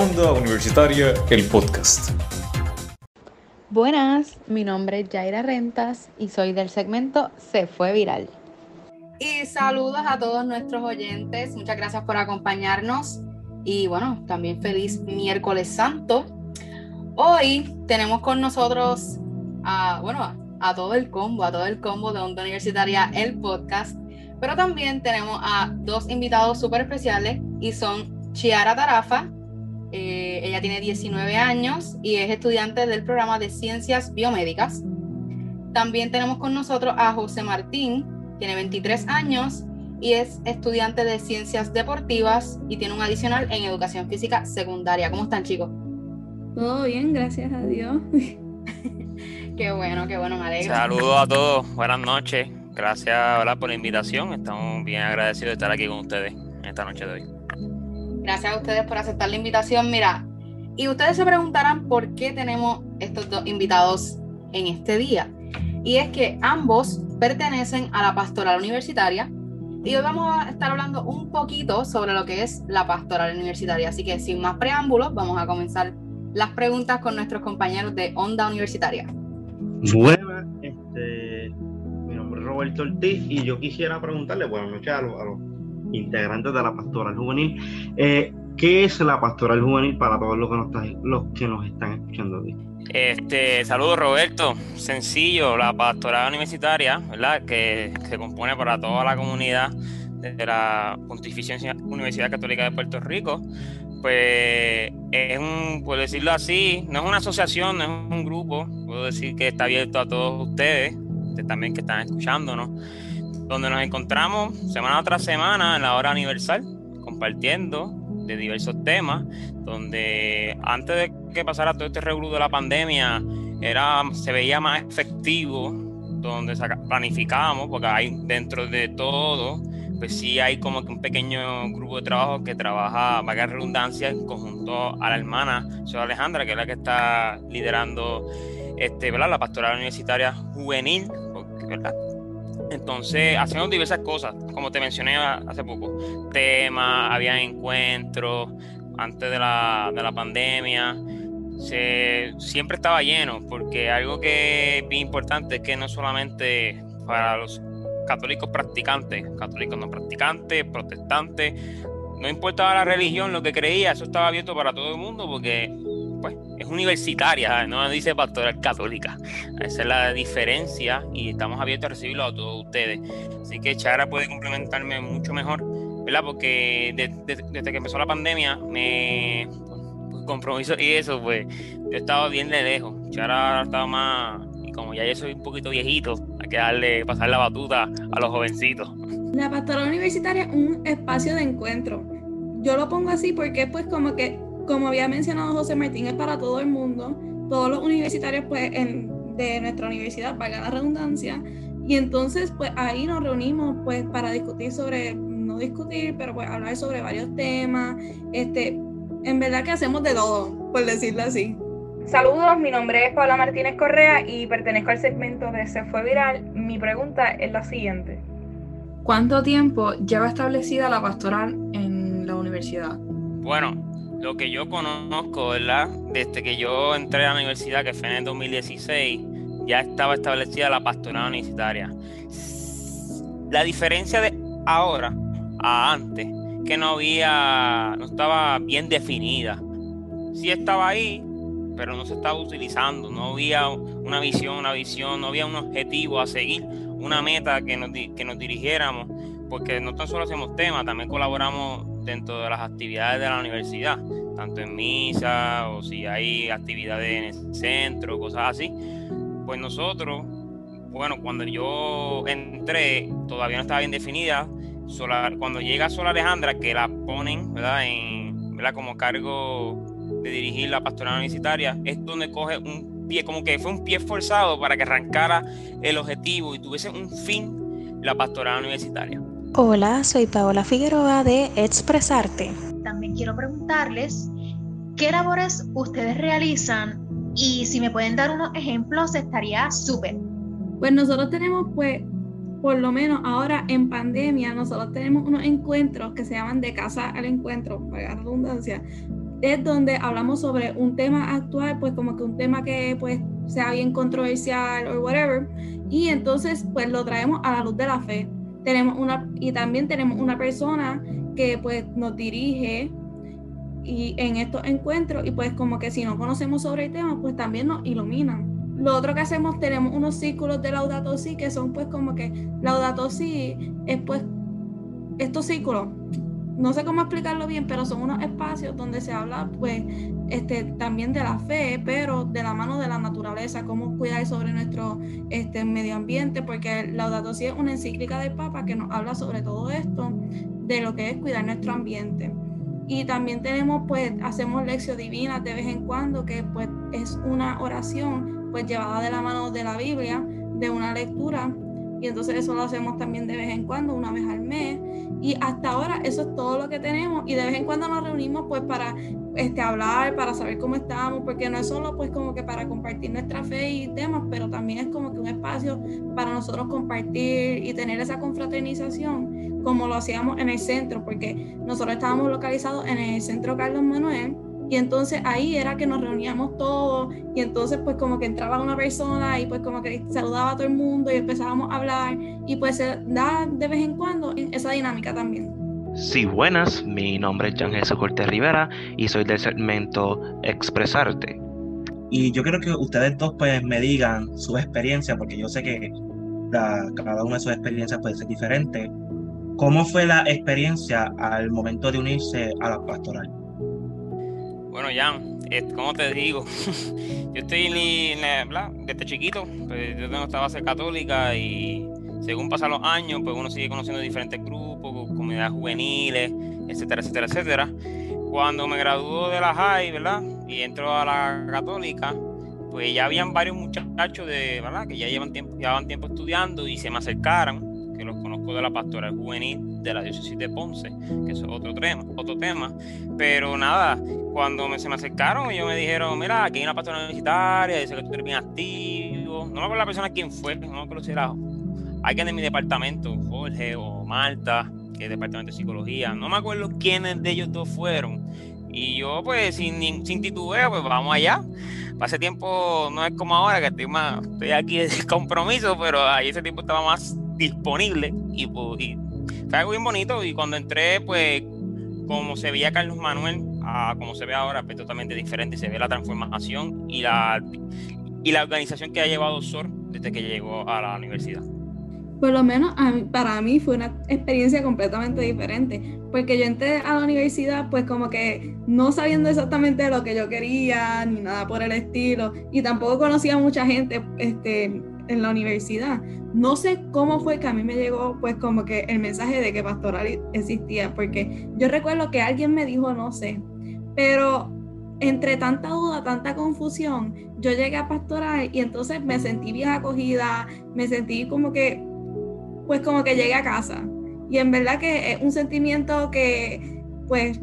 Onda Universitaria, el podcast. Buenas, mi nombre es Jaira Rentas y soy del segmento Se fue viral. Y saludos a todos nuestros oyentes, muchas gracias por acompañarnos y bueno, también feliz miércoles santo. Hoy tenemos con nosotros a, bueno, a todo el combo, a todo el combo de Onda Universitaria, el podcast, pero también tenemos a dos invitados súper especiales y son Chiara Tarafa, eh, ella tiene 19 años y es estudiante del programa de Ciencias Biomédicas. También tenemos con nosotros a José Martín, tiene 23 años y es estudiante de Ciencias Deportivas y tiene un adicional en Educación Física Secundaria. ¿Cómo están chicos? Todo bien, gracias a Dios. qué bueno, qué bueno, me alegro. Saludos a todos, buenas noches. Gracias por la invitación. Estamos bien agradecidos de estar aquí con ustedes en esta noche de hoy. Gracias a ustedes por aceptar la invitación. Mira, y ustedes se preguntarán por qué tenemos estos dos invitados en este día. Y es que ambos pertenecen a la pastoral universitaria y hoy vamos a estar hablando un poquito sobre lo que es la pastoral universitaria. Así que sin más preámbulos, vamos a comenzar las preguntas con nuestros compañeros de Onda Universitaria. Buenas, este, mi nombre es Roberto Ortiz y yo quisiera preguntarle, buenas noches a los, a los integrantes de la pastoral juvenil. Eh, ¿Qué es la pastoral juvenil para todos los que nos, están escuchando? Este, saludos Roberto, sencillo, la pastoral universitaria, ¿verdad? Que se compone para toda la comunidad de la Pontificia Universidad Católica de Puerto Rico, pues es un, puedo decirlo así, no es una asociación, no es un grupo, puedo decir que está abierto a todos ustedes también que están escuchándonos donde nos encontramos semana tras semana en la hora universal, compartiendo de diversos temas, donde antes de que pasara todo este revuelo de la pandemia, era, se veía más efectivo, donde planificábamos, porque hay dentro de todo, pues sí hay como que un pequeño grupo de trabajo que trabaja, vaga redundancia, en conjunto a la hermana, soy Alejandra, que es la que está liderando este, la pastoral universitaria juvenil, ¿verdad? Entonces, hacemos diversas cosas, como te mencioné hace poco. Temas, había encuentros antes de la, de la pandemia. Se, siempre estaba lleno, porque algo que es bien importante es que no solamente para los católicos practicantes, católicos no practicantes, protestantes, no importaba la religión, lo que creía, eso estaba abierto para todo el mundo, porque pues, es universitaria, no dice pastoral católica. Esa es la diferencia y estamos abiertos a recibirlo a todos ustedes. Así que Chara puede complementarme mucho mejor, ¿verdad? Porque desde que empezó la pandemia, me pues, compromiso y eso, pues yo estaba bien de lejos. Chara estaba más, y como ya yo soy un poquito viejito, hay que darle, pasar la batuta a los jovencitos. La pastoral universitaria es un espacio de encuentro. Yo lo pongo así porque pues como que como había mencionado José Martín, es para todo el mundo, todos los universitarios pues, de nuestra universidad, valga la redundancia, y entonces pues ahí nos reunimos pues para discutir sobre, no discutir, pero pues hablar sobre varios temas, este, en verdad que hacemos de todo, por decirlo así. Saludos, mi nombre es Paula Martínez Correa y pertenezco al segmento de Se Fue Viral. Mi pregunta es la siguiente. ¿Cuánto tiempo lleva establecida la pastoral en la universidad? Bueno, lo que yo conozco, ¿verdad? Desde que yo entré a la universidad, que fue en el 2016, ya estaba establecida la pastoral universitaria. La diferencia de ahora a antes, que no había, no estaba bien definida. Sí estaba ahí, pero no se estaba utilizando, no había una visión, una visión, no había un objetivo a seguir, una meta que nos, que nos dirigiéramos, porque no tan solo hacemos temas, también colaboramos dentro de las actividades de la universidad, tanto en misa o si hay actividades en el centro, cosas así. Pues nosotros, bueno, cuando yo entré, todavía no estaba bien definida. Cuando llega Sola Alejandra, que la ponen, ¿verdad? En, ¿verdad? Como cargo de dirigir la pastoral universitaria, es donde coge un pie, como que fue un pie forzado para que arrancara el objetivo y tuviese un fin la pastoral universitaria. Hola, soy Paola Figueroa de Expresarte. También quiero preguntarles qué labores ustedes realizan y si me pueden dar unos ejemplos estaría súper. Pues nosotros tenemos pues por lo menos ahora en pandemia, nosotros tenemos unos encuentros que se llaman de casa al encuentro, para la redundancia, es donde hablamos sobre un tema actual, pues como que un tema que pues sea bien controversial o whatever, y entonces pues lo traemos a la luz de la fe. Tenemos una, y también tenemos una persona que pues nos dirige y en estos encuentros y pues como que si no conocemos sobre el tema, pues también nos iluminan. Lo otro que hacemos, tenemos unos círculos de Laudato Si que son pues como que Laudato Si es pues estos círculos no sé cómo explicarlo bien, pero son unos espacios donde se habla pues este, también de la fe, pero de la mano de la naturaleza, cómo cuidar sobre nuestro este, medio ambiente, porque Laudato Si es una encíclica del Papa que nos habla sobre todo esto, de lo que es cuidar nuestro ambiente. Y también tenemos, pues, hacemos lección divina de vez en cuando, que pues es una oración, pues llevada de la mano de la Biblia, de una lectura y entonces eso lo hacemos también de vez en cuando, una vez al mes. Y hasta ahora eso es todo lo que tenemos y de vez en cuando nos reunimos pues para este, hablar, para saber cómo estamos, porque no es solo pues como que para compartir nuestra fe y temas, pero también es como que un espacio para nosotros compartir y tener esa confraternización como lo hacíamos en el centro, porque nosotros estábamos localizados en el centro Carlos Manuel y entonces ahí era que nos reuníamos todos y entonces pues como que entraba una persona y pues como que saludaba a todo el mundo y empezábamos a hablar y pues se da de vez en cuando esa dinámica también. Sí, buenas, mi nombre es Jan Jesús Cortés Rivera y soy del segmento Expresarte. Y yo quiero que ustedes dos pues me digan su experiencia, porque yo sé que cada una de sus experiencias puede ser diferente. ¿Cómo fue la experiencia al momento de unirse a la pastoral? Bueno, Jan, como te digo, yo estoy desde chiquito, pues, yo tengo esta base católica y según pasan los años, pues uno sigue conociendo diferentes grupos, comunidades juveniles, etcétera, etcétera, etcétera. Cuando me graduó de la high, ¿verdad? Y entro a la católica, pues ya habían varios muchachos de, ¿verdad? Que ya llevan tiempo, llevaban tiempo estudiando y se me acercaron, que los conozco de la pastoral juvenil de la diócesis de Ponce, que es otro tema, otro tema. Pero nada, cuando me, se me acercaron, ellos me dijeron, mira, aquí hay una pastora universitaria, dice que tú eres bien activo. No me acuerdo la persona quién fue, no me acuerdo si era alguien de mi departamento, Jorge o Marta, es departamento de psicología. No me acuerdo quiénes de ellos dos fueron. Y yo, pues, sin, sin titubeo, pues vamos allá. Para tiempo no es como ahora, que estoy, más, estoy aquí de compromiso, pero ahí ese tiempo estaba más disponible y, pues, y fue algo bien bonito. Y cuando entré, pues, como se veía Carlos Manuel, a como se ve ahora, pues totalmente diferente. Se ve la transformación y la, y la organización que ha llevado SOR desde que llegó a la universidad. Por lo menos para mí fue una experiencia completamente diferente, porque yo entré a la universidad pues como que no sabiendo exactamente lo que yo quería, ni nada por el estilo, y tampoco conocía a mucha gente este, en la universidad. No sé cómo fue que a mí me llegó pues como que el mensaje de que pastoral existía, porque yo recuerdo que alguien me dijo, no sé, pero entre tanta duda, tanta confusión, yo llegué a pastoral y entonces me sentí bien acogida, me sentí como que, pues como que llegué a casa. Y en verdad que es un sentimiento que, pues,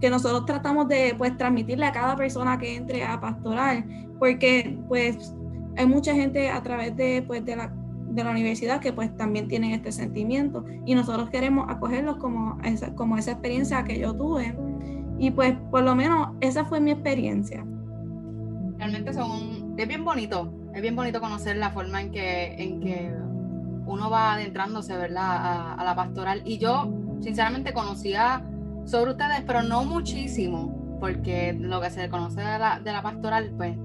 que nosotros tratamos de, pues, transmitirle a cada persona que entre a pastoral, porque, pues, hay mucha gente a través de, pues, de la de la universidad que pues también tienen este sentimiento y nosotros queremos acogerlos como esa, como esa experiencia que yo tuve y pues por lo menos esa fue mi experiencia. Realmente son, es bien bonito, es bien bonito conocer la forma en que, en que uno va adentrándose, ¿verdad? A, la pastoral. Y yo, sinceramente, conocía sobre ustedes, pero no muchísimo, porque lo que se conoce de la, de la pastoral, pues,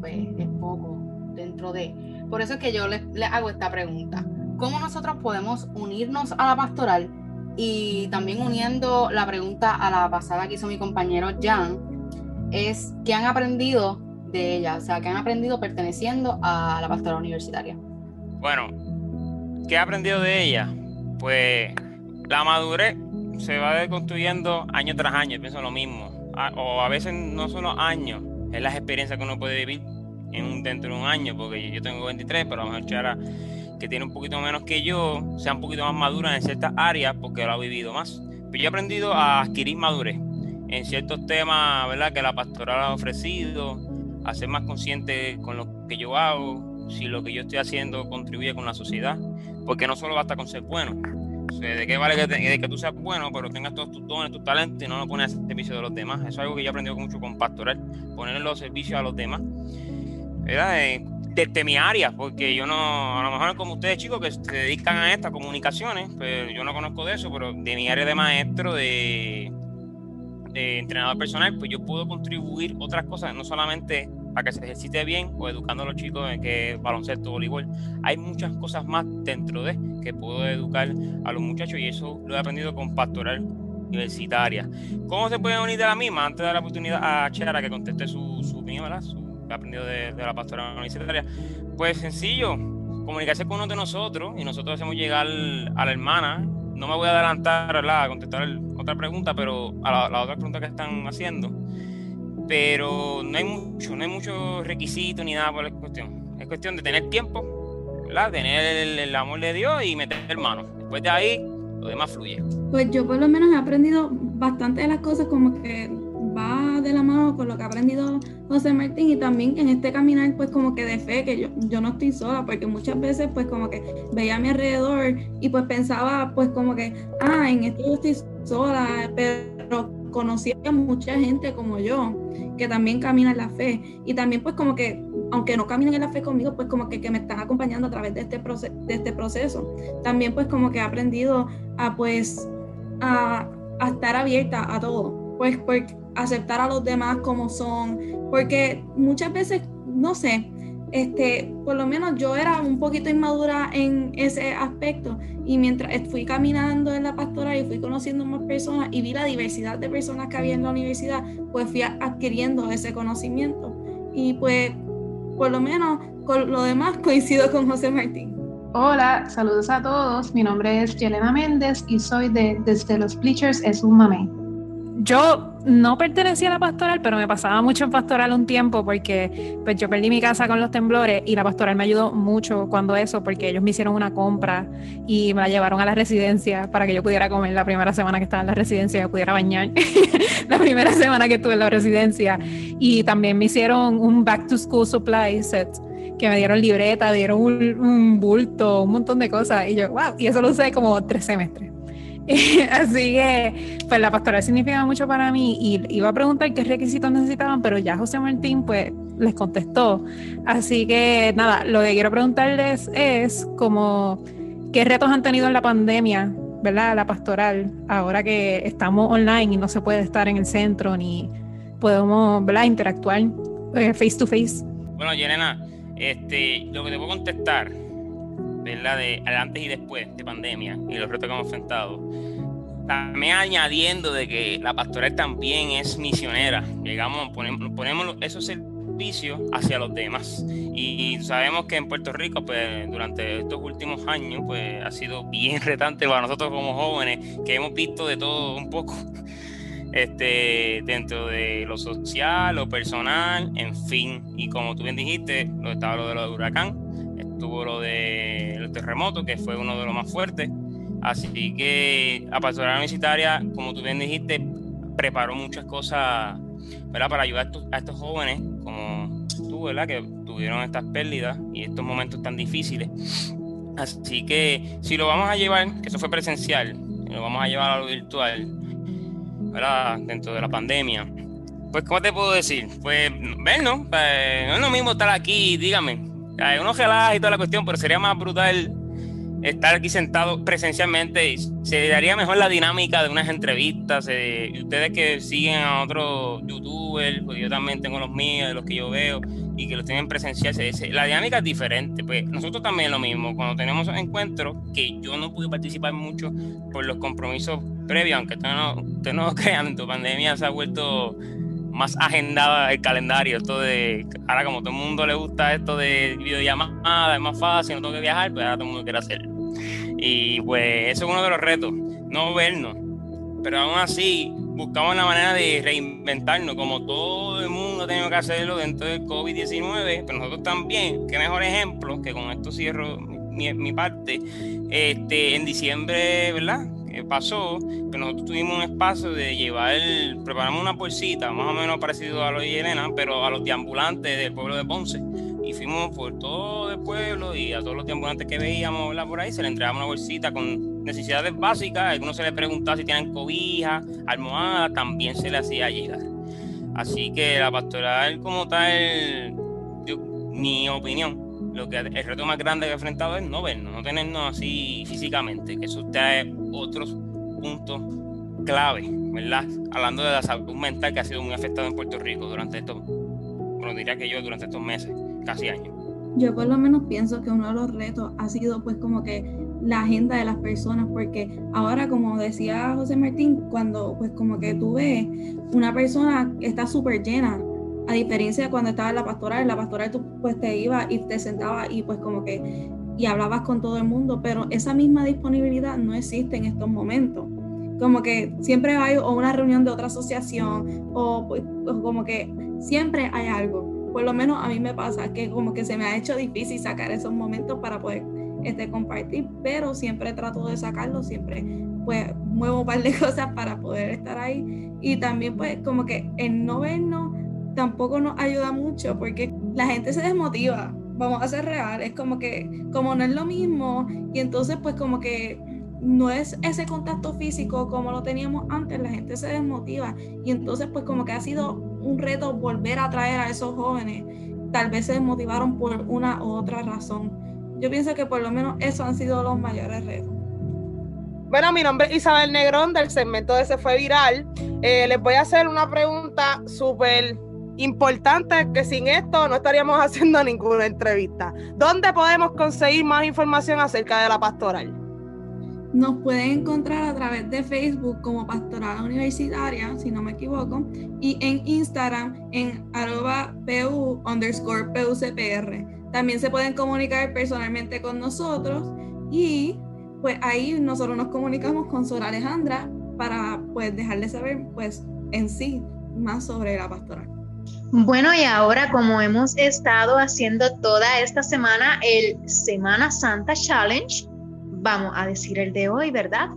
pues es poco dentro de... Por eso es que yo les, les hago esta pregunta. ¿Cómo nosotros podemos unirnos a la pastoral y también uniendo la pregunta a la pasada que hizo mi compañero Jan, es qué han aprendido de ella, o sea, qué han aprendido perteneciendo a la pastora universitaria. Bueno, ¿qué he aprendido de ella? Pues la madurez se va construyendo año tras año, pienso lo mismo. O a veces no son los años, es las experiencias que uno puede vivir en un, dentro de un año, porque yo tengo 23, pero a lo mejor Chara que tiene un poquito menos que yo, sea un poquito más madura en ciertas áreas porque lo ha vivido más. Pero yo he aprendido a adquirir madurez en ciertos temas, ¿verdad? Que la pastoral ha ofrecido, a ser más consciente con lo que yo hago, si lo que yo estoy haciendo contribuye con la sociedad, porque no solo basta con ser bueno, ¿De qué vale que, que, tú seas bueno, pero tengas todos tus dones, tus talentos y no lo pones al servicio de los demás? Eso es algo que yo he aprendido mucho con pastoral, ponerlo al servicio a los demás. Eh, desde mi área, porque yo no, a lo mejor como ustedes chicos que se dedican a estas comunicaciones, pues yo no conozco de eso, pero de mi área de maestro, de, de entrenador personal, pues yo puedo contribuir otras cosas, no solamente para que se ejercite bien o educando a los chicos en que baloncesto, voleibol. Hay muchas cosas más dentro de que puedo educar a los muchachos y eso lo he aprendido con pastoral universitaria. ¿Cómo se pueden unir de la misma? Antes de dar la oportunidad a Chara que conteste su, su opinión, ¿verdad? que ha aprendido de, la pastoral universitaria. Pues sencillo, comunicarse con uno de nosotros y nosotros hacemos llegar a la hermana. No me voy a adelantar a contestar otra pregunta, pero a la, otra pregunta que están haciendo. Pero no hay mucho, no hay mucho requisito ni nada por la cuestión. Es cuestión de tener tiempo, ¿verdad? Tener el, amor de Dios y meter mano. Después de ahí, lo demás fluye. Pues yo por lo menos he aprendido bastante de las cosas como que va de la mano con lo que ha aprendido José Martín y también en este caminar pues como que de fe que yo, yo no estoy sola porque muchas veces pues como que veía a mi alrededor y pues pensaba pues como que ah en esto yo estoy sola pero conocí a mucha gente como yo que también camina en la fe. Y también pues como que aunque no caminen en la fe conmigo pues como que, me están acompañando a través de este, proceso, de este proceso. También pues como que he aprendido a pues a, estar abierta a todo. Pues porque aceptar a los demás como son, porque muchas veces, no sé, este, por lo menos yo era un poquito inmadura en ese aspecto y mientras fui caminando en la pastora y fui conociendo más personas y vi la diversidad de personas que había en la universidad, pues fui adquiriendo ese conocimiento y pues por lo menos con lo demás coincido con José Martín. Hola, saludos a todos. Mi nombre es Yelena Méndez y soy de Desde los Bleachers es un mamé yo no pertenecía a la pastoral, pero me pasaba mucho en pastoral un tiempo porque pues yo perdí mi casa con los temblores y la pastoral me ayudó mucho cuando eso, porque ellos me hicieron una compra y me la llevaron a la residencia para que yo pudiera comer la primera semana que estaba en la residencia, yo pudiera bañar la primera semana que estuve en la residencia. Y también me hicieron un back to school supply set que me dieron libreta, dieron un, un bulto, un montón de cosas. Y yo, wow, y eso lo usé como tres semestres. Así que, pues la pastoral significa mucho para mí y iba a preguntar qué requisitos necesitaban, pero ya José Martín, pues, les contestó. Así que, nada, lo que quiero preguntarles es como, ¿qué retos han tenido en la pandemia, verdad, la pastoral, ahora que estamos online y no se puede estar en el centro ni podemos, ¿verdad?, interactuar eh, face to face. Bueno, Yelena, este, lo que te puedo contestar ¿verdad? De antes y después de pandemia y los retos que hemos enfrentado. También añadiendo de que la pastoral también es misionera. Llegamos, ponemos, ponemos esos servicios hacia los demás. Y sabemos que en Puerto Rico, pues durante estos últimos años, pues ha sido bien retante para nosotros como jóvenes, que hemos visto de todo un poco. Este, dentro de lo social, lo personal, en fin. Y como tú bien dijiste, lo estaba lo de lo de huracán, tuvo lo del terremoto, que fue uno de los más fuertes. Así que a Pastoral Universitaria, como tú bien dijiste, preparó muchas cosas para ayudar a estos jóvenes como tú, ¿verdad? que tuvieron estas pérdidas y estos momentos tan difíciles. Así que si lo vamos a llevar, que eso fue presencial, lo vamos a llevar a lo virtual, ¿verdad? dentro de la pandemia, pues ¿cómo te puedo decir? Pues vernos, pues, no es lo mismo estar aquí, dígame, uno relaja y toda la cuestión, pero sería más brutal estar aquí sentado presencialmente. Se daría mejor la dinámica de unas entrevistas. Eh, ustedes que siguen a otros youtubers, pues yo también tengo los míos, los que yo veo, y que los tienen presencial, la dinámica es diferente. Pues nosotros también lo mismo. Cuando tenemos encuentros, que yo no pude participar mucho por los compromisos previos, aunque ustedes no, ustedes no crean, tu pandemia se ha vuelto más agendada el calendario. Esto de, ahora como todo el mundo le gusta esto de videollamada, es más fácil, no tengo que viajar, pues ahora todo el mundo quiere hacerlo. Y pues eso es uno de los retos, no vernos. Pero aún así, buscamos la manera de reinventarnos, como todo el mundo ha tenido que hacerlo dentro del COVID-19, pero nosotros también, qué mejor ejemplo, que con esto cierro mi, mi parte, este, en diciembre, ¿verdad? Pasó, que nosotros tuvimos un espacio de llevar, preparamos una bolsita, más o menos parecido a lo de Elena, pero a los deambulantes del pueblo de Ponce. Y fuimos por todo el pueblo y a todos los ambulantes que veíamos por ahí se le entregaba una bolsita con necesidades básicas. A algunos se les preguntaba si tienen cobija, almohada, también se le hacía llegar. Así que la pastoral como tal, mi opinión, lo que el reto más grande que he enfrentado es no vernos, no tenernos así físicamente, que eso trae otros puntos clave, ¿verdad? Hablando de la salud mental que ha sido muy afectada en Puerto Rico durante estos, bueno, diría que yo durante estos meses, casi años. Yo por lo menos pienso que uno de los retos ha sido pues como que la agenda de las personas, porque ahora como decía José Martín, cuando pues como que tú ves una persona está súper llena, a diferencia de cuando estaba en la pastoral, en la pastoral tú pues te ibas y te sentabas y pues como que y hablabas con todo el mundo, pero esa misma disponibilidad no existe en estos momentos. Como que siempre hay o una reunión de otra asociación o, pues, como que siempre hay algo. Por lo menos a mí me pasa que como que se me ha hecho difícil sacar esos momentos para poder este, compartir, pero siempre trato de sacarlo, siempre pues muevo un par de cosas para poder estar ahí. Y también pues como que el no vernos tampoco nos ayuda mucho porque la gente se desmotiva, vamos a ser reales, como que como no es lo mismo y entonces pues como que no es ese contacto físico como lo teníamos antes, la gente se desmotiva y entonces pues como que ha sido un reto volver a traer a esos jóvenes, tal vez se desmotivaron por una u otra razón. Yo pienso que por lo menos esos han sido los mayores retos. Bueno, mi nombre es Isabel Negrón del segmento de Se Fue Viral. Eh, les voy a hacer una pregunta súper importante que sin esto no estaríamos haciendo ninguna entrevista. ¿Dónde podemos conseguir más información acerca de la pastoral? Nos pueden encontrar a través de Facebook como Pastoral Universitaria, si no me equivoco, y en Instagram en arroba pu underscore pucpr. También se pueden comunicar personalmente con nosotros y pues ahí nosotros nos comunicamos con Sora Alejandra para pues dejarle saber pues en sí más sobre la pastoral. Bueno, y ahora como hemos estado haciendo toda esta semana el Semana Santa Challenge, vamos a decir el de hoy, ¿verdad?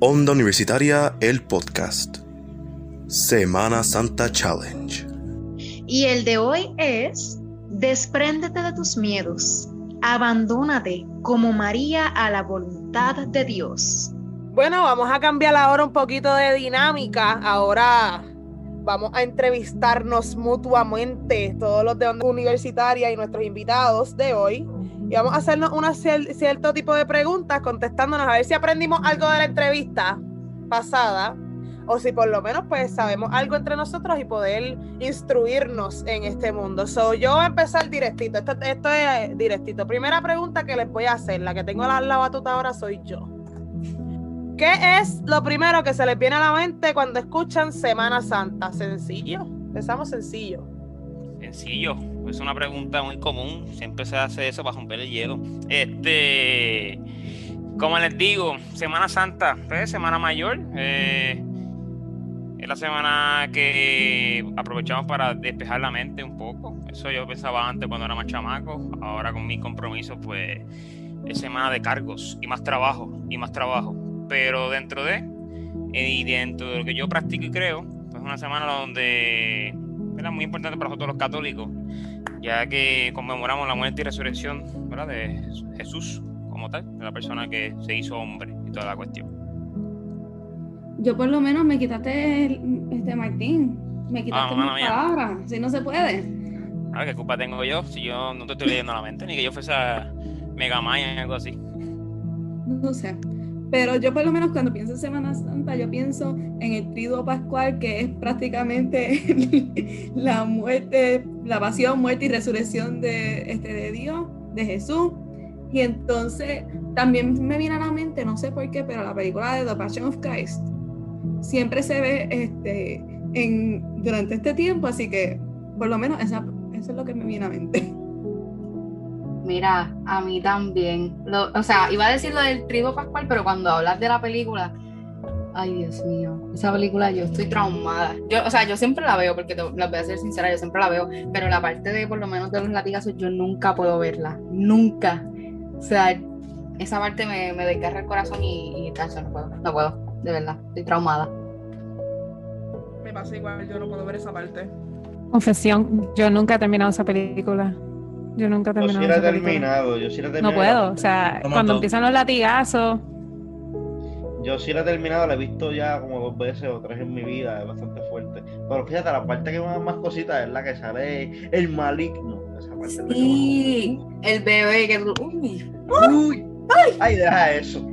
Onda Universitaria, el podcast. Semana Santa Challenge. Y el de hoy es, despréndete de tus miedos, abandónate como María a la voluntad de Dios. Bueno, vamos a cambiar ahora un poquito de dinámica. Ahora vamos a entrevistarnos mutuamente, todos los de Onda Universitaria y nuestros invitados de hoy y vamos a hacernos un cierto tipo de preguntas contestándonos a ver si aprendimos algo de la entrevista pasada o si por lo menos pues sabemos algo entre nosotros y poder instruirnos en este mundo. So, yo voy a empezar directito, esto, esto es directito. Primera pregunta que les voy a hacer, la que tengo la, la batuta ahora soy yo. ¿Qué es lo primero que se les viene a la mente cuando escuchan Semana Santa? Sencillo, empezamos sencillo. Sencillo, es una pregunta muy común, siempre se hace eso para romper el hielo. Este, como les digo, Semana Santa, pues, Semana Mayor, eh, es la semana que aprovechamos para despejar la mente un poco. Eso yo pensaba antes cuando era más chamaco, ahora con mi compromiso, pues es semana de cargos y más trabajo y más trabajo. Pero dentro de, y dentro de lo que yo practico y creo, pues es una semana donde es muy importante para nosotros los católicos, ya que conmemoramos la muerte y resurrección de Jesús como tal, de la persona que se hizo hombre y toda la cuestión. Yo por lo menos me quitaste este Martín, me quitaste ah, mis palabras, si no se puede. Ah, ¿qué culpa tengo yo? Si yo no te estoy leyendo la mente, ni que yo fuese Mega Maya o algo así. No sé. Pero yo por lo menos cuando pienso en Semana Santa, yo pienso en el triduo pascual, que es prácticamente la muerte, la pasión, muerte y resurrección de, este, de Dios, de Jesús. Y entonces también me viene a la mente, no sé por qué, pero la película de The Passion of Christ siempre se ve este, en, durante este tiempo, así que por lo menos eso es lo que me viene a la mente. Mira, a mí también. o sea, iba a decir lo del trigo pascual, pero cuando hablas de la película, ay Dios mío, esa película yo estoy traumada. Yo, o sea, yo siempre la veo, porque te, voy a ser sincera, yo siempre la veo, pero la parte de por lo menos de los latigazos, yo nunca puedo verla, nunca. O sea, esa parte me, me desgarra el corazón y, y no puedo, no puedo, de verdad, estoy traumada. Me pasa igual, yo no puedo ver esa parte. Confesión, yo nunca he terminado esa película. Yo nunca he Yo sí terminado la he esa película. terminado, yo sí la he No terminado. puedo, o sea, cuando empiezan los latigazos, Yo sí la he terminado, la he visto ya como dos veces o tres en mi vida, es bastante fuerte. Pero fíjate, la parte que me da más cositas es la que sale el maligno. Esa parte es Sí, el bebé que tú. Uy, Uy, ay, deja eso.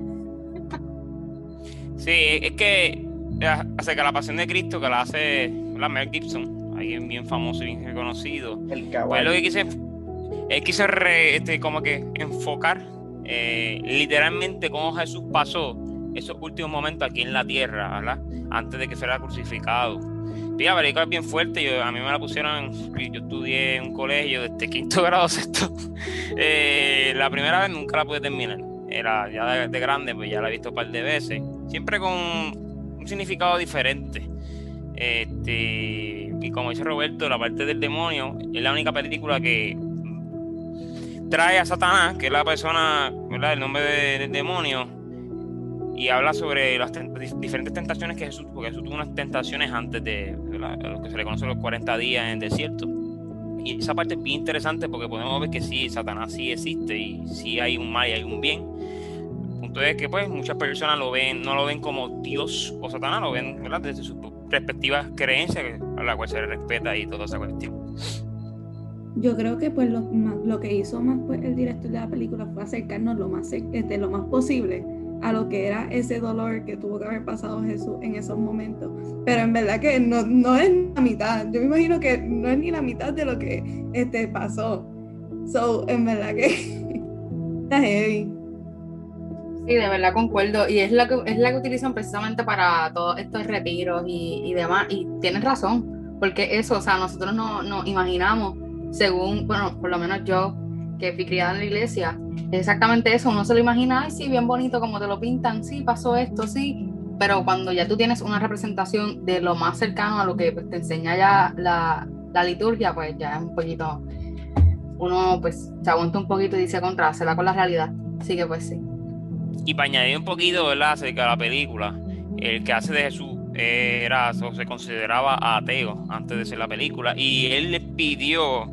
Sí, es que eh, hace que la pasión de Cristo, que la hace la Mel Gibson, alguien bien famoso y bien reconocido. El Pues caballo. lo que quise, él quiso re- este, como que enfocar eh, literalmente cómo Jesús pasó esos últimos momentos aquí en la tierra, ¿verdad? Antes de que fuera crucificado. La película es bien fuerte, yo, a mí me la pusieron, yo estudié en un colegio desde quinto grado sexto. Eh, la primera vez nunca la pude terminar, era ya de, de grande, pues ya la he visto un par de veces, siempre con un significado diferente. Este, y como dice Roberto, la parte del demonio es la única película que trae a Satanás, que es la persona, ¿verdad? El nombre de- del demonio, y habla sobre las ten- dif- diferentes tentaciones que Jesús, porque Jesús tuvo unas tentaciones antes de lo que se le conoce los 40 días en desierto. Y esa parte es bien interesante porque podemos ver que sí, Satanás sí existe y sí hay un mal y hay un bien. El punto es que pues muchas personas lo ven, no lo ven como Dios o Satanás, lo ven desde sus respectivas creencias, a la cual se le respeta y toda esa cuestión. Yo creo que pues lo, lo que hizo más pues el director de la película fue acercarnos lo más, este, lo más posible a lo que era ese dolor que tuvo que haber pasado Jesús en esos momentos. Pero en verdad que no, no es la mitad. Yo me imagino que no es ni la mitad de lo que este, pasó. So, en verdad que está heavy. Sí, de verdad concuerdo. Y es la que, es la que utilizan precisamente para todos estos retiros y, y demás. Y tienes razón, porque eso, o sea, nosotros no nos imaginamos, según, bueno, por lo menos yo, que fui criada en la iglesia, es exactamente eso. Uno se lo imagina, ay, sí, bien bonito como te lo pintan, sí, pasó esto, sí. Pero cuando ya tú tienes una representación de lo más cercano a lo que pues, te enseña ya la, la liturgia, pues ya es un poquito, uno pues se aguanta un poquito y dice contra, se la con la realidad. Así que pues sí. Y para añadir un poquito, ¿verdad?, acerca de la película, el que hace de Jesús era o se consideraba ateo antes de ser la película, y él le pidió.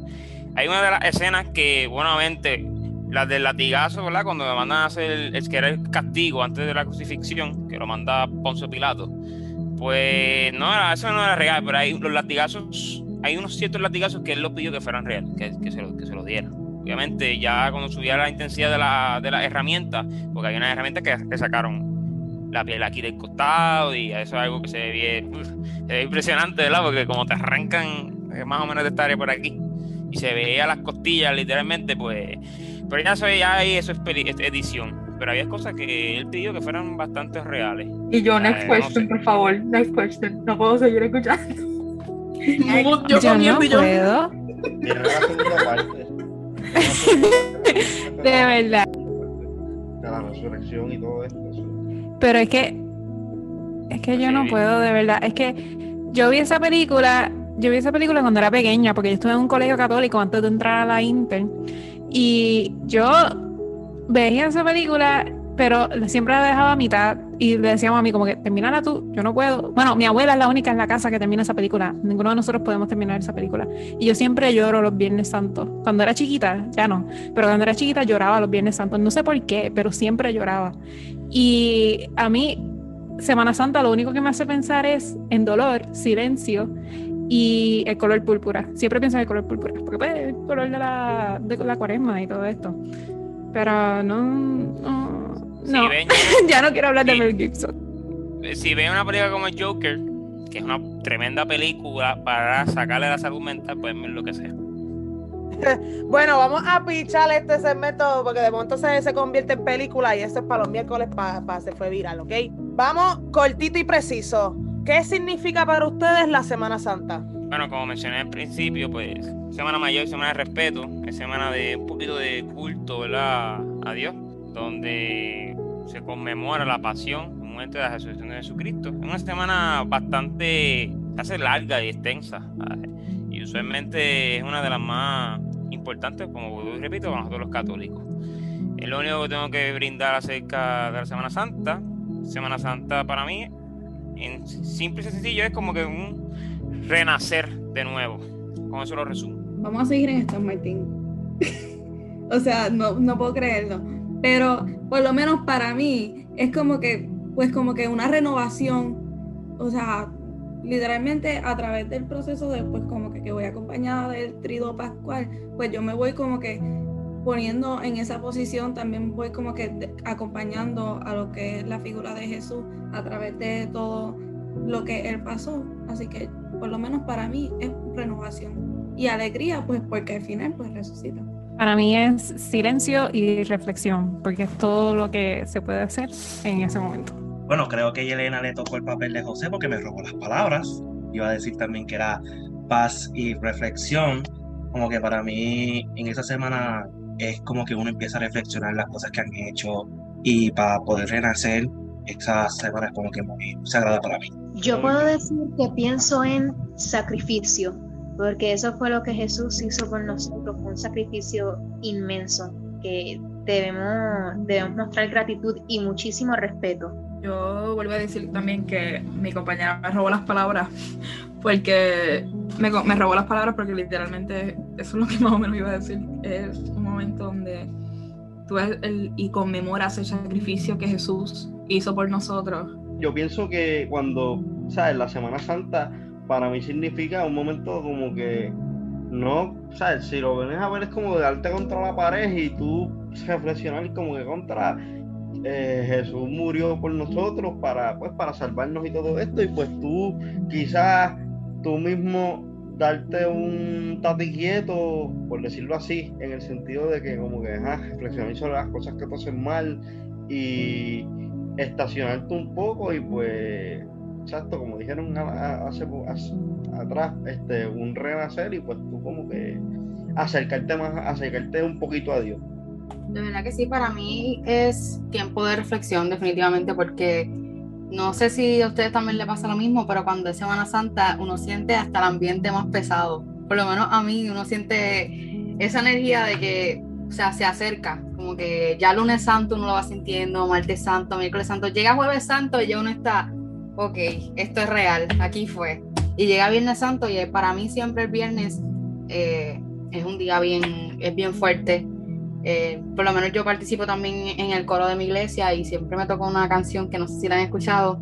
Hay una de las escenas que, buenamente, las del latigazo, ¿verdad?, cuando me mandan a hacer el, el castigo antes de la crucifixión, que lo manda Poncio Pilato, pues no era, eso no era real, pero hay los latigazos, hay unos ciertos latigazos que él lo pidió que fueran real, que, se, lo, que se lo dieran. Obviamente, ya cuando subía la intensidad de la, de las herramientas, porque hay unas herramientas que le sacaron la piel aquí del costado, y eso es algo que se ve se ve impresionante, ¿verdad? Porque como te arrancan eh, más o menos de esta área por aquí, se veía las costillas literalmente, pues. Pero ya eso, ya ahí eso es edición. Pero había cosas que él pidió que fueran bastante reales. Y yo, Eh, next no question, sé. por favor, next question. No puedo seguir escuchando. yo yo no comiendo y yo- puedo. De verdad. De la resurrección y todo esto. Pero es que, es que yo no puedo, de verdad. Es que yo vi esa película, yo vi esa película cuando era pequeña, porque yo estuve en un colegio católico antes de entrar a la Inter. Y yo veía esa película, pero siempre la dejaba a mitad y le decíamos a mí como que terminala tú, yo no puedo. Bueno, mi abuela es la única en la casa que termina esa película. Ninguno de nosotros podemos terminar esa película. Y yo siempre lloro los Viernes Santos. Cuando era chiquita, ya no, pero cuando era chiquita lloraba los Viernes Santos. No sé por qué, pero siempre lloraba. Y a mí, Semana Santa, lo único que me hace pensar es en dolor, silencio y el color púrpura. Siempre pienso en el color púrpura, porque pues, es el color de la, de la cuaresma y todo esto. Pero no, no, no. ven, ya no quiero hablar de Mel Gibson. si ven una película como el Joker, que es una tremenda película para sacarle la salud mental, pueden ver lo que sea. Bueno, vamos a pichar este segmento porque de momento se, se convierte en película y eso es para los miércoles, para se fue viral, ¿ok? Vamos cortito y preciso. ¿Qué significa para ustedes la Semana Santa? Bueno, como mencioné al principio, pues Semana Mayor, Semana de Respeto, es semana de un poquito de culto, ¿verdad? A Dios, donde se conmemora la pasión, la muerte de la resurrección de Jesucristo. Es una semana bastante, hace larga y extensa, y usualmente es una de las más importantes, como repito, para nosotros los católicos. Es lo único que tengo que brindar acerca de la Semana Santa. Semana Santa para mí, en simple y sencillo, es como que un renacer de nuevo. Con eso lo resumo. Vamos a seguir en esto, Martín. o sea, no, no puedo creerlo. Pero por lo menos para mí es como que, pues como que una renovación, o sea, literalmente a través del proceso de, pues como que, que voy acompañada del trido pascual, pues yo me voy como que poniendo en esa posición, también voy como que acompañando a lo que es la figura de Jesús a través de todo lo que él pasó. Así que por lo menos para mí es renovación y alegría, pues porque al final pues resucita. Para mí es silencio y reflexión, porque es todo lo que se puede hacer en ese momento. Bueno, creo que Elena le tocó el papel de José porque me robó las palabras. Iba a decir también que era paz y reflexión. Como que para mí en esa semana es como que uno empieza a reflexionar las cosas que han hecho y para poder renacer, esta semana es como que muy sagrada para mí. Yo puedo decir que pienso en sacrificio, porque eso fue lo que Jesús hizo por nosotros, un sacrificio inmenso que debemos, debemos mostrar gratitud y muchísimo respeto. Yo vuelvo a decir también que mi compañera me robó las palabras, porque me, robó las palabras porque literalmente eso es lo que más o menos iba a decir. Es un momento donde tú ves el, y conmemoras el sacrificio que Jesús hizo por nosotros. Yo pienso que cuando, ¿sabes? La Semana Santa para mí significa un momento como que no, ¿sabes? Si lo vienes a ver es como de darte contra la pared y tú reflexionar como que contra eh, Jesús murió por nosotros para, pues, para salvarnos y todo esto y pues tú quizás tú mismo darte un tate quieto, por decirlo así, en el sentido de que como que reflexionar sobre las cosas que te hacen mal y estacionarte un poco y pues exacto, como dijeron hace, atrás, este, un renacer y pues tú como que acercarte más, acercarte un poquito a Dios. De verdad que sí, para mí es tiempo de reflexión definitivamente porque no sé si a ustedes también les pasa lo mismo, pero cuando es Semana Santa uno siente hasta el ambiente más pesado. Por lo menos a mí uno siente esa energía de que, o sea, se acerca, como que ya lunes santo uno lo va sintiendo, martes santo, miércoles santo, llega jueves santo y ya uno está ok, esto es real, aquí fue. Y llega Viernes Santo y para mí siempre el viernes eh, es un día bien, es bien fuerte. Eh, por lo menos yo participo también en el coro de mi iglesia y siempre me toca una canción que no sé si la han escuchado,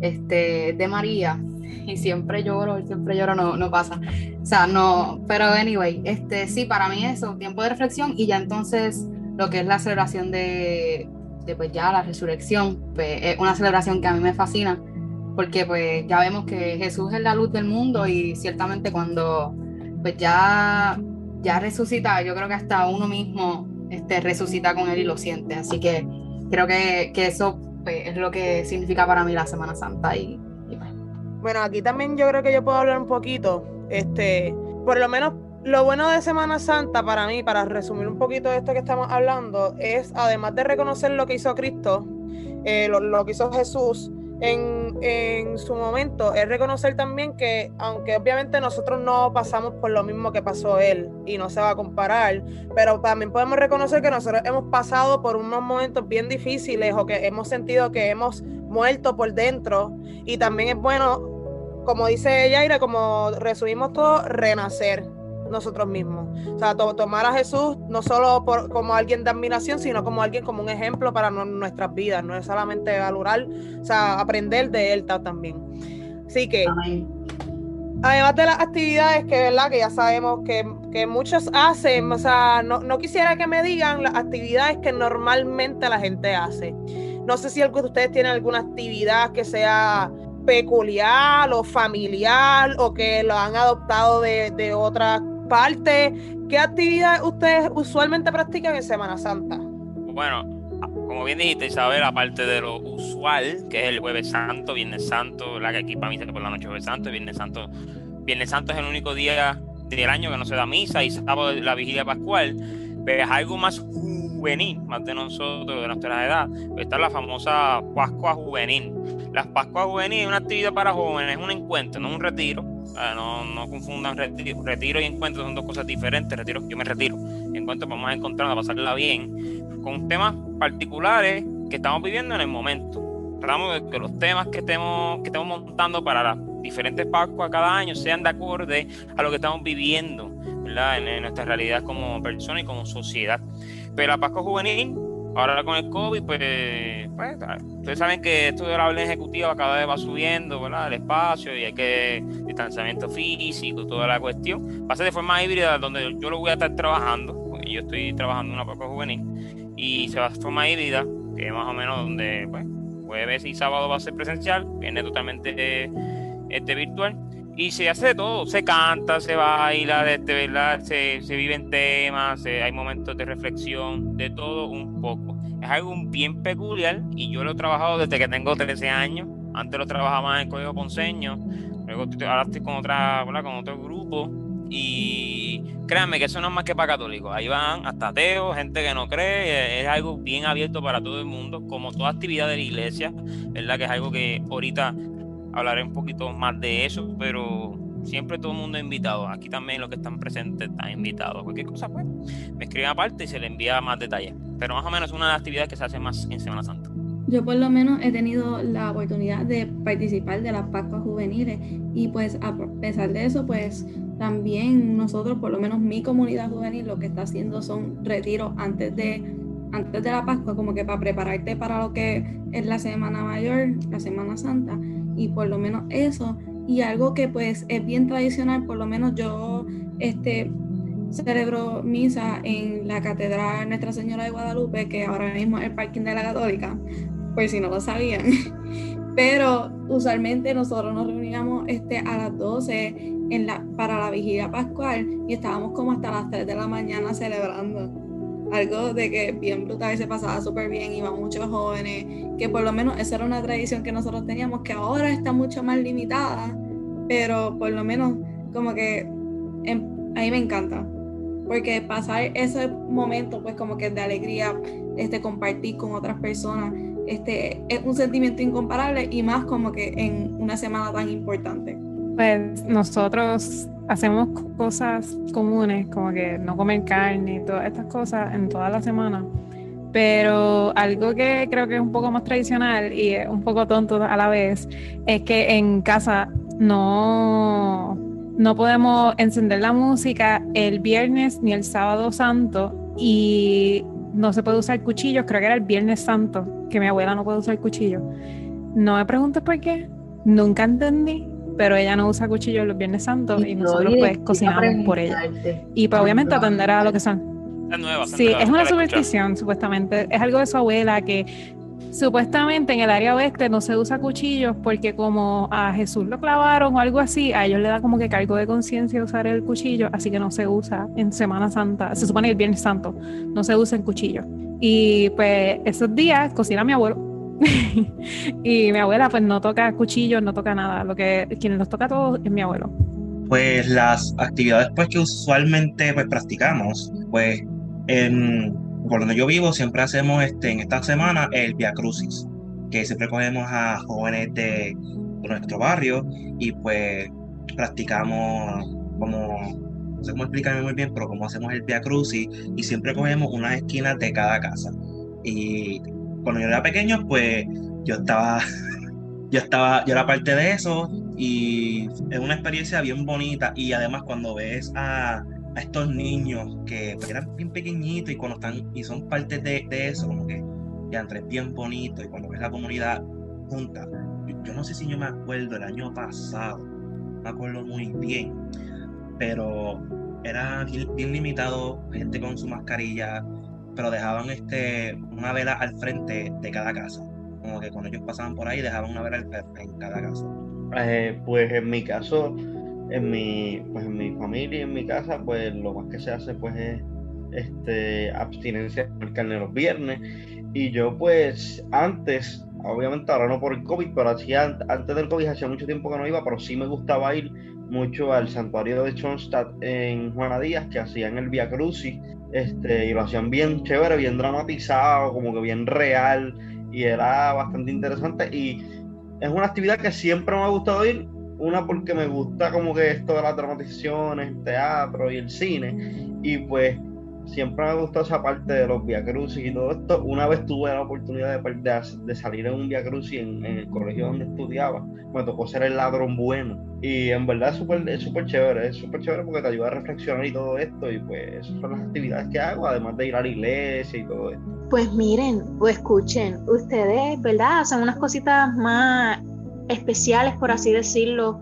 este, de María. Y siempre lloro, siempre lloro, no, no pasa. O sea, no, pero anyway, este, sí, para mí eso, tiempo de reflexión y ya entonces lo que es la celebración de, pues ya la resurrección, pues, es una celebración que a mí me fascina porque pues ya vemos que Jesús es la luz del mundo y ciertamente cuando pues ya, ya resucita, yo creo que hasta uno mismo este, resucita con él y lo siente, así que creo que, eso pues, es lo que significa para mí la Semana Santa y, pues. Bueno, aquí también yo creo que yo puedo hablar un poquito, este, por lo menos lo bueno de Semana Santa para mí, para resumir un poquito de esto que estamos hablando, es además de reconocer lo que hizo Cristo, eh, lo, que hizo Jesús, en, su momento es reconocer también que, aunque obviamente nosotros no pasamos por lo mismo que pasó él y no se va a comparar, pero también podemos reconocer que nosotros hemos pasado por unos momentos bien difíciles o que hemos sentido que hemos muerto por dentro y también es bueno, como dice Yaira, como resumimos todo, renacer nosotros mismos. O sea, tomar a Jesús no solo por, como alguien de admiración, sino como alguien como un ejemplo para nuestras vidas, no es solamente valorar, o sea, aprender de él también. Así que, además de las actividades que, ¿verdad? que ya sabemos que, que muchos hacen, o sea, no, no, quisiera que me digan las actividades que normalmente la gente hace. No sé si alguno de ustedes tiene alguna actividad que sea peculiar o familiar o que lo han adoptado de, de otras parte, ¿qué actividad ustedes usualmente practican en Semana Santa? Bueno, como bien dijiste, Isabel, aparte de lo usual, que es el Jueves Santo, Viernes Santo, la que aquí para mí se por la noche Jueves Santo, Viernes Santo. Viernes Santo es el único día del año que no se da misa y sábado la vigilia pascual, pero es algo más juvenil, más de nosotros, de nuestra edad. Está la famosa Pascua Juvenil. Las Pascuas Juvenil es una actividad para jóvenes, es un encuentro, no un retiro No, no confundan retiro, y encuentro, son dos cosas diferentes. Retiro, yo me retiro. Encuentro, vamos a encontrar, a pasarla bien, con temas particulares que estamos viviendo en el momento. Tratamos de que los temas que estemos, que estemos montando para diferentes Pascuas cada año sean de acorde a lo que estamos viviendo, ¿verdad? En, nuestra realidad como persona y como sociedad. Pero la Pascua Juvenil, ahora con el COVID, pues, pues ustedes saben que esto de la ejecutiva cada vez va subiendo, ¿verdad? El espacio y hay que distanciamiento físico, toda la cuestión. Va a ser de forma híbrida, donde yo lo voy a estar trabajando, porque yo estoy trabajando en una Pascua Juvenil, y se va a hacer de forma híbrida, que es más o menos donde, pues, jueves y sábado va a ser presencial, viene totalmente este, virtual. Y se hace de todo, se canta, se baila, este, ¿verdad? Se, se viven temas, hay momentos de reflexión, de todo un poco. Es algo bien peculiar y yo lo he trabajado desde que tengo 13 años. Antes lo trabajaba en el Código Ponceño, luego ahora estoy con, otra, con otro grupo y créanme que eso no es más que para católicos. Ahí van hasta ateos, gente que no cree. Es algo bien abierto para todo el mundo, como toda actividad de la iglesia, ¿verdad? Que es algo que ahorita hablaré un poquito más de eso, pero siempre todo el mundo es invitado. Aquí también los que están presentes están invitados. Cualquier cosa, pues, me escriben aparte y se le envía más detalles. Pero más o menos es una de las actividades que se hace más en Semana Santa. Yo por lo menos he tenido la oportunidad de participar de las Pascuas Juveniles y pues a pesar de eso, pues también nosotros, por lo menos mi comunidad juvenil, lo que está haciendo son retiros antes de, antes de la Pascua, como que para prepararte para lo que es la Semana Mayor, la Semana Santa, y por lo menos eso. Y algo que pues es bien tradicional, por lo menos yo este, celebro misa en la Catedral Nuestra Señora de Guadalupe, que ahora mismo es el parking de la Católica, por si no lo sabían. Pero usualmente nosotros nos reuníamos este, a las 12 en la, para la vigilia pascual y estábamos como hasta las 3 de la mañana celebrando. Algo de que bien brutal se pasaba súper bien, iban muchos jóvenes, que por lo menos esa era una tradición que nosotros teníamos, que ahora está mucho más limitada, pero por lo menos como que a mí me encanta, porque pasar ese momento pues como que de alegría, este, compartir con otras personas, este, es un sentimiento incomparable y más como que en una semana tan importante. Pues nosotros hacemos cosas comunes, como que no comer carne y todas estas cosas en toda la semana. Pero algo que creo que es un poco más tradicional y un poco tonto a la vez es que en casa no, no podemos encender la música el viernes ni el sábado santo y no se puede usar cuchillos. Creo que era el viernes santo que mi abuela no puede usar cuchillo. No me preguntes por qué, nunca entendí pero ella no usa cuchillo los Viernes Santos y, nosotros pues cocinamos por ella. Y pues obviamente atenderá a lo que son. sí, es una superstición, supuestamente. Es algo de su abuela que supuestamente en el área oeste no se usa cuchillos porque como a Jesús lo clavaron o algo así, a ellos le da como que cargo de conciencia usar el cuchillo, así que no se usa en Semana Santa, se supone el Viernes Santo, no se usa el cuchillo. Y pues esos días cocina mi abuelo y mi abuela pues no toca cuchillos, no toca nada. Lo que quien los toca todos es mi abuelo. Pues las actividades pues que usualmente pues practicamos, pues por donde yo vivo siempre hacemos este, en esta semana el Via Crucis, que siempre cogemos a jóvenes de, nuestro barrio y pues practicamos como no sé cómo explicarme muy bien, pero como hacemos el Via Crucis y siempre cogemos unas esquinas de cada casa. Y cuando yo era pequeño, pues yo estaba, yo estaba, yo era parte de eso y es una experiencia bien bonita. Y además cuando ves a, estos niños que pues, eran bien pequeñitos y cuando están y son parte de, eso, como que ya entre bien bonito y cuando ves la comunidad junta, yo, no sé si yo me acuerdo el año pasado, me acuerdo muy bien, pero era bien limitado, gente con su mascarilla, pero dejaban este, una vela al frente de cada casa. Como que cuando ellos pasaban por ahí dejaban una vela en cada casa. Eh, pues en mi caso, en mi, pues en mi familia y en mi casa, pues lo más que se hace pues es este, abstinencia del carne los viernes. Y yo pues antes, obviamente ahora no por el COVID, pero hacía, antes del COVID hacía mucho tiempo que no iba, pero sí me gustaba ir mucho al santuario de Schoenstatt en Juana Díaz, que hacían el Via Crucis este, y lo hacían bien chévere, bien dramatizado, como que bien real, y era bastante interesante. Y es una actividad que siempre me ha gustado ir, una porque me gusta como que esto de las dramatizaciones, el teatro y el cine, y pues siempre me ha gustado esa parte de los Via Crucis y todo esto. Una vez tuve la oportunidad de, salir en un Via Crucis en, el colegio donde estudiaba. Me tocó ser el ladrón bueno. Y en verdad es súper es súper chévere, es súper chévere porque te ayuda a reflexionar y todo esto. Y pues esas son las actividades que hago, además de ir a la iglesia y todo esto. Pues miren o escuchen, ustedes, ¿verdad? Son unas cositas más especiales, por así decirlo.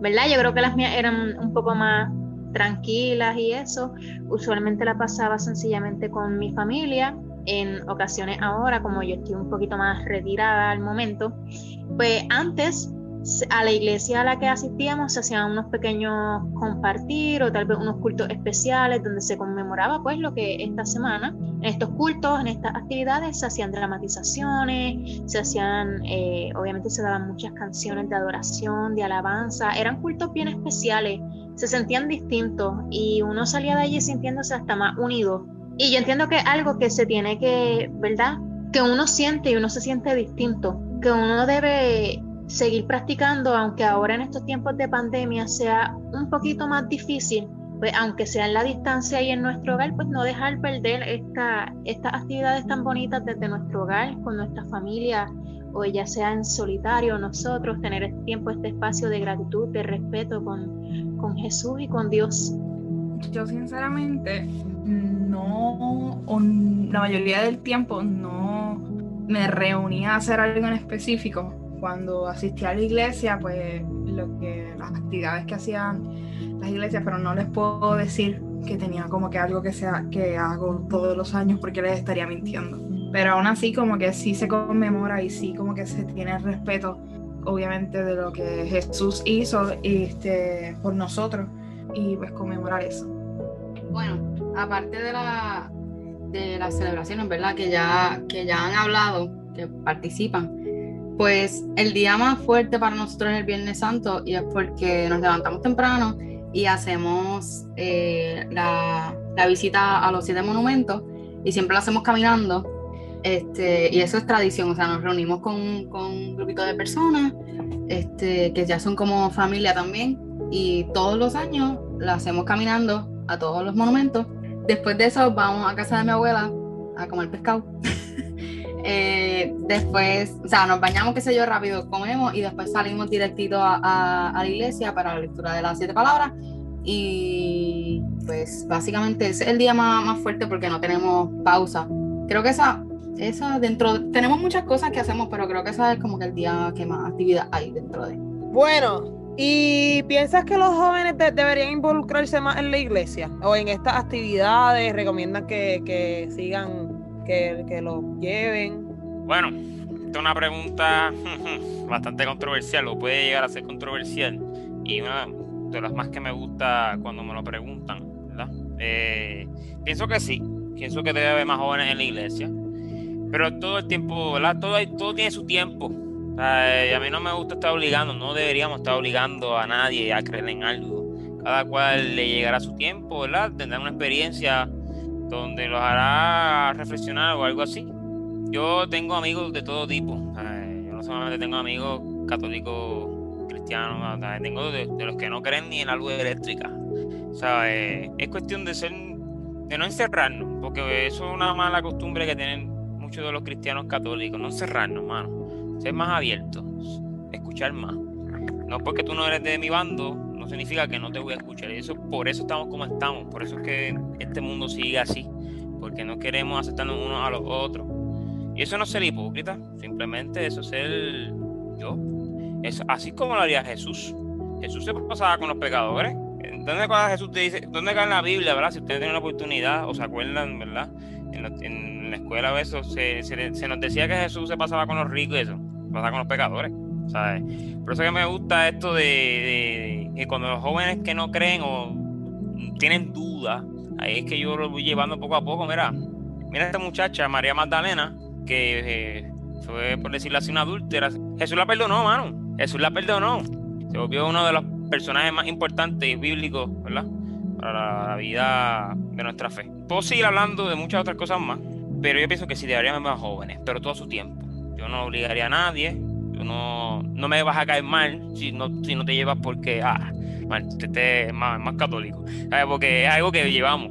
¿Verdad? Yo creo que las mías eran un poco más tranquilas y eso. Usualmente la pasaba sencillamente con mi familia. En ocasiones ahora, como yo estoy un poquito más retirada al momento, pues antes a la iglesia a la que asistíamos se hacían unos pequeños compartir o tal vez unos cultos especiales donde se conmemoraba pues lo que esta semana en estos cultos, en estas actividades se hacían dramatizaciones, se hacían, eh, obviamente se daban muchas canciones de adoración, de alabanza, eran cultos bien especiales, se sentían distintos y uno salía de allí sintiéndose hasta más unido. Y yo entiendo que es algo que se tiene que, ¿verdad? Que uno siente y uno se siente distinto, que uno debe seguir practicando, aunque ahora en estos tiempos de pandemia sea un poquito más difícil, pues aunque sea en la distancia y en nuestro hogar, pues no dejar perder esta, estas actividades tan bonitas desde nuestro hogar, con nuestra familia, o ya sea en solitario nosotros, tener este tiempo, este espacio de gratitud, de respeto con, con Jesús y con Dios. Yo sinceramente no, o la mayoría del tiempo no me reunía a hacer algo en específico cuando asistí a la iglesia, pues lo que las actividades que hacían las iglesias, pero no les puedo decir que tenía como que algo que sea que hago todos los años porque les estaría mintiendo. Pero aún así como que sí se conmemora y sí como que se tiene respeto obviamente de lo que Jesús hizo este, por nosotros y pues conmemorar eso. Bueno, aparte de la de las celebraciones, ¿verdad? Que ya, que ya han hablado, que participan, pues el día más fuerte para nosotros es el Viernes Santo y es porque nos levantamos temprano y hacemos eh, la, la, visita a los siete monumentos y siempre lo hacemos caminando. Este, y eso es tradición, o sea, nos reunimos con, con un grupito de personas este, que ya son como familia también y todos los años lo hacemos caminando a todos los monumentos. Después de eso vamos a casa de mi abuela a comer pescado. Eh, después, o sea, nos bañamos, qué sé yo, rápido comemos y después salimos directito a, la iglesia para la lectura de las siete palabras. Y pues básicamente es el día más, más fuerte porque no tenemos pausa. Creo que esa, esa dentro, tenemos muchas cosas que hacemos, pero creo que esa es como que el día que más actividad hay dentro de. Bueno, ¿y piensas que los jóvenes deberían involucrarse más en la iglesia o en estas actividades? ¿Recomiendan que, que sigan que, lo lleven? Bueno, esta es una pregunta bastante controversial, o puede llegar a ser controversial, y una de las más que me gusta cuando me lo preguntan, ¿verdad? Eh, pienso que sí, pienso que debe haber más jóvenes en la iglesia, pero todo el tiempo, ¿verdad? Todo, todo tiene su tiempo. a mí no me gusta estar obligando, no deberíamos estar obligando a nadie a creer en algo. Cada cual le llegará su tiempo, ¿verdad? Tendrá una experiencia donde los hará reflexionar o algo así. Yo tengo amigos de todo tipo. yo no solamente tengo amigos católicos, cristianos, tengo de, los que no creen ni en la luz eléctrica. O sea, es cuestión de ser, de no encerrarnos, porque eso es una mala costumbre que tienen muchos de los cristianos católicos, no encerrarnos, mano. Ser más abiertos, escuchar más. No porque tú no eres de mi bando, significa que no te voy a escuchar. Y eso, por eso estamos como estamos, por eso es que este mundo sigue así, porque no queremos aceptarnos unos a los otros. Y eso no es ser hipócrita, simplemente eso es ser yo. Es así como lo haría Jesús. Jesús se pasaba con los pecadores. ¿Dónde Jesús te dice? ¿Dónde cae en la Biblia, verdad? Si ustedes tienen una oportunidad o se acuerdan, ¿verdad? En la, en la escuela eso se, se, nos decía que Jesús se pasaba con los ricos y eso, pasaba con los pecadores. ¿sabes? Por eso que me gusta esto de, que cuando los jóvenes que no creen o tienen dudas, ahí es que yo lo voy llevando poco a poco. Mira, mira esta muchacha, María Magdalena, que eh, fue, por decirlo así, una adúltera. Jesús la perdonó, mano. Jesús la perdonó. Se volvió uno de los personajes más importantes bíblicos, ¿verdad? Para la vida de nuestra fe. Puedo seguir hablando de muchas otras cosas más, pero yo pienso que sí deberíamos más jóvenes, pero todo su tiempo. Yo no obligaría a nadie, no, no me vas a caer mal si no, si no te llevas porque, ah, te, más, más, católico, Porque es algo que llevamos,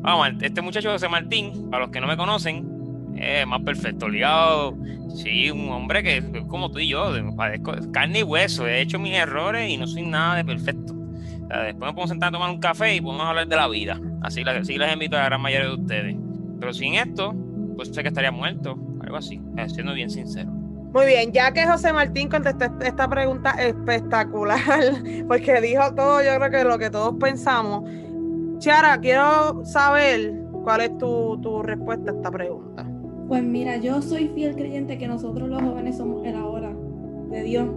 Vamos, este muchacho José Martín, para los que no me conocen, es más perfecto, ligado. Sí, un hombre que es como tú y yo, padezco carne y hueso. He hecho mis errores y no soy nada de perfecto. después me podemos sentar a tomar un café y podemos hablar de la vida. Así, así les invito a la gran mayoría de ustedes. Pero sin esto, pues sé que estaría muerto, algo así, siendo bien sincero. Muy bien, ya que José Martín contestó esta pregunta espectacular, porque dijo todo, yo creo que lo que todos pensamos. Chiara, quiero saber cuál es tu, tu respuesta a esta pregunta. Pues mira, yo soy fiel creyente que nosotros los jóvenes somos el ahora de Dios.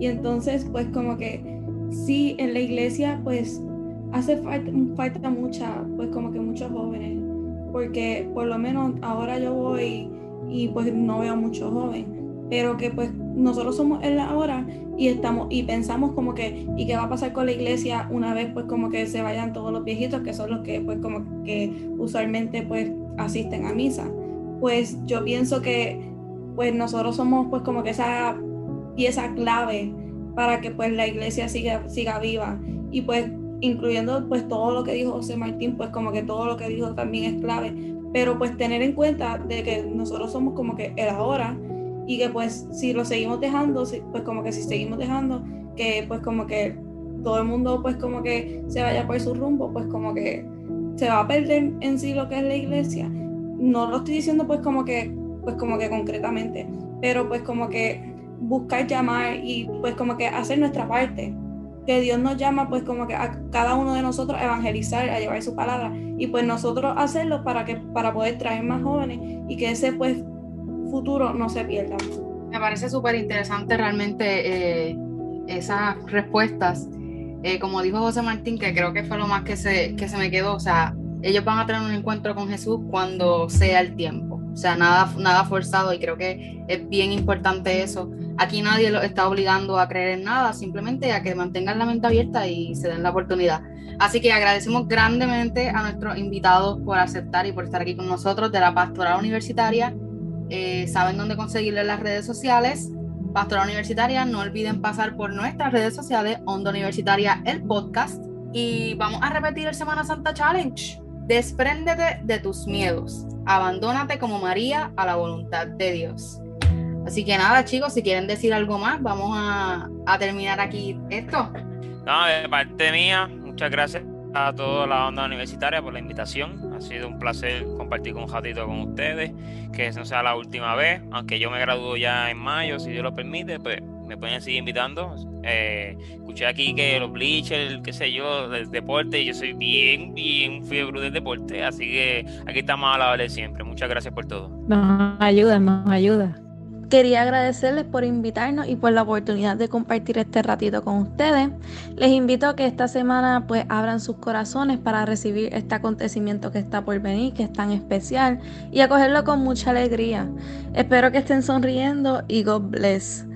Y entonces, pues como que sí, en la iglesia, pues hace falta, falta mucha, pues como que muchos jóvenes. Porque por lo menos ahora yo voy y pues no veo muchos jóvenes pero que pues nosotros somos el ahora y estamos y pensamos como que y qué va a pasar con la iglesia una vez pues como que se vayan todos los viejitos que son los que pues como que usualmente pues asisten a misa pues yo pienso que pues nosotros somos pues como que esa pieza clave para que pues la iglesia siga siga viva. Y pues incluyendo pues todo lo que dijo José Martín pues como que todo lo que dijo también es clave pero pues tener en cuenta de que nosotros somos como que el ahora y que pues si lo seguimos dejando, pues como que si seguimos dejando que pues como que todo el mundo pues como que se vaya por su rumbo, pues como que se va a perder en sí lo que es la iglesia. No lo estoy diciendo pues como que pues como que concretamente, pero pues como que buscar llamar y pues como que hacer nuestra parte. Que Dios nos llama pues como que a cada uno de nosotros a evangelizar, a llevar su palabra y pues nosotros hacerlo para que para poder traer más jóvenes y que ese pues futuro no se pierda. Me parece súper interesante realmente eh, esas respuestas. Eh, como dijo José Martín, que creo que fue lo más que se, que se me quedó, o sea, ellos van a tener un encuentro con Jesús cuando sea el tiempo, o sea, nada, nada forzado y creo que es bien importante eso. Aquí nadie los está obligando a creer en nada, simplemente a que mantengan la mente abierta y se den la oportunidad. Así que agradecemos grandemente a nuestros invitados por aceptar y por estar aquí con nosotros de la Pastoral Universitaria eh, saben dónde conseguirle las redes sociales. Pastora Universitaria, no olviden pasar por nuestras redes sociales, Onda Universitaria, el podcast. Y vamos a repetir el Semana Santa Challenge. Despréndete de tus miedos. Abandónate como María a la voluntad de Dios. Así que nada, chicos, si quieren decir algo más, vamos a, a terminar aquí esto. No, de parte mía, muchas gracias a toda la onda universitaria por la invitación. Ha sido un placer compartir con un ratito con ustedes, que no sea la última vez, aunque yo me gradúo ya en mayo, si Dios lo permite, pues me pueden seguir invitando. Eh, escuché aquí que los bleachers, qué sé yo, del deporte, yo soy bien, bien fiebre del deporte, así que aquí estamos a la hora de siempre. Muchas gracias por todo. Nos ayuda, nos ayuda. Quería agradecerles por invitarnos y por la oportunidad de compartir este ratito con ustedes. Les invito a que esta semana pues abran sus corazones para recibir este acontecimiento que está por venir, que es tan especial, y acogerlo con mucha alegría. Espero que estén sonriendo y God bless.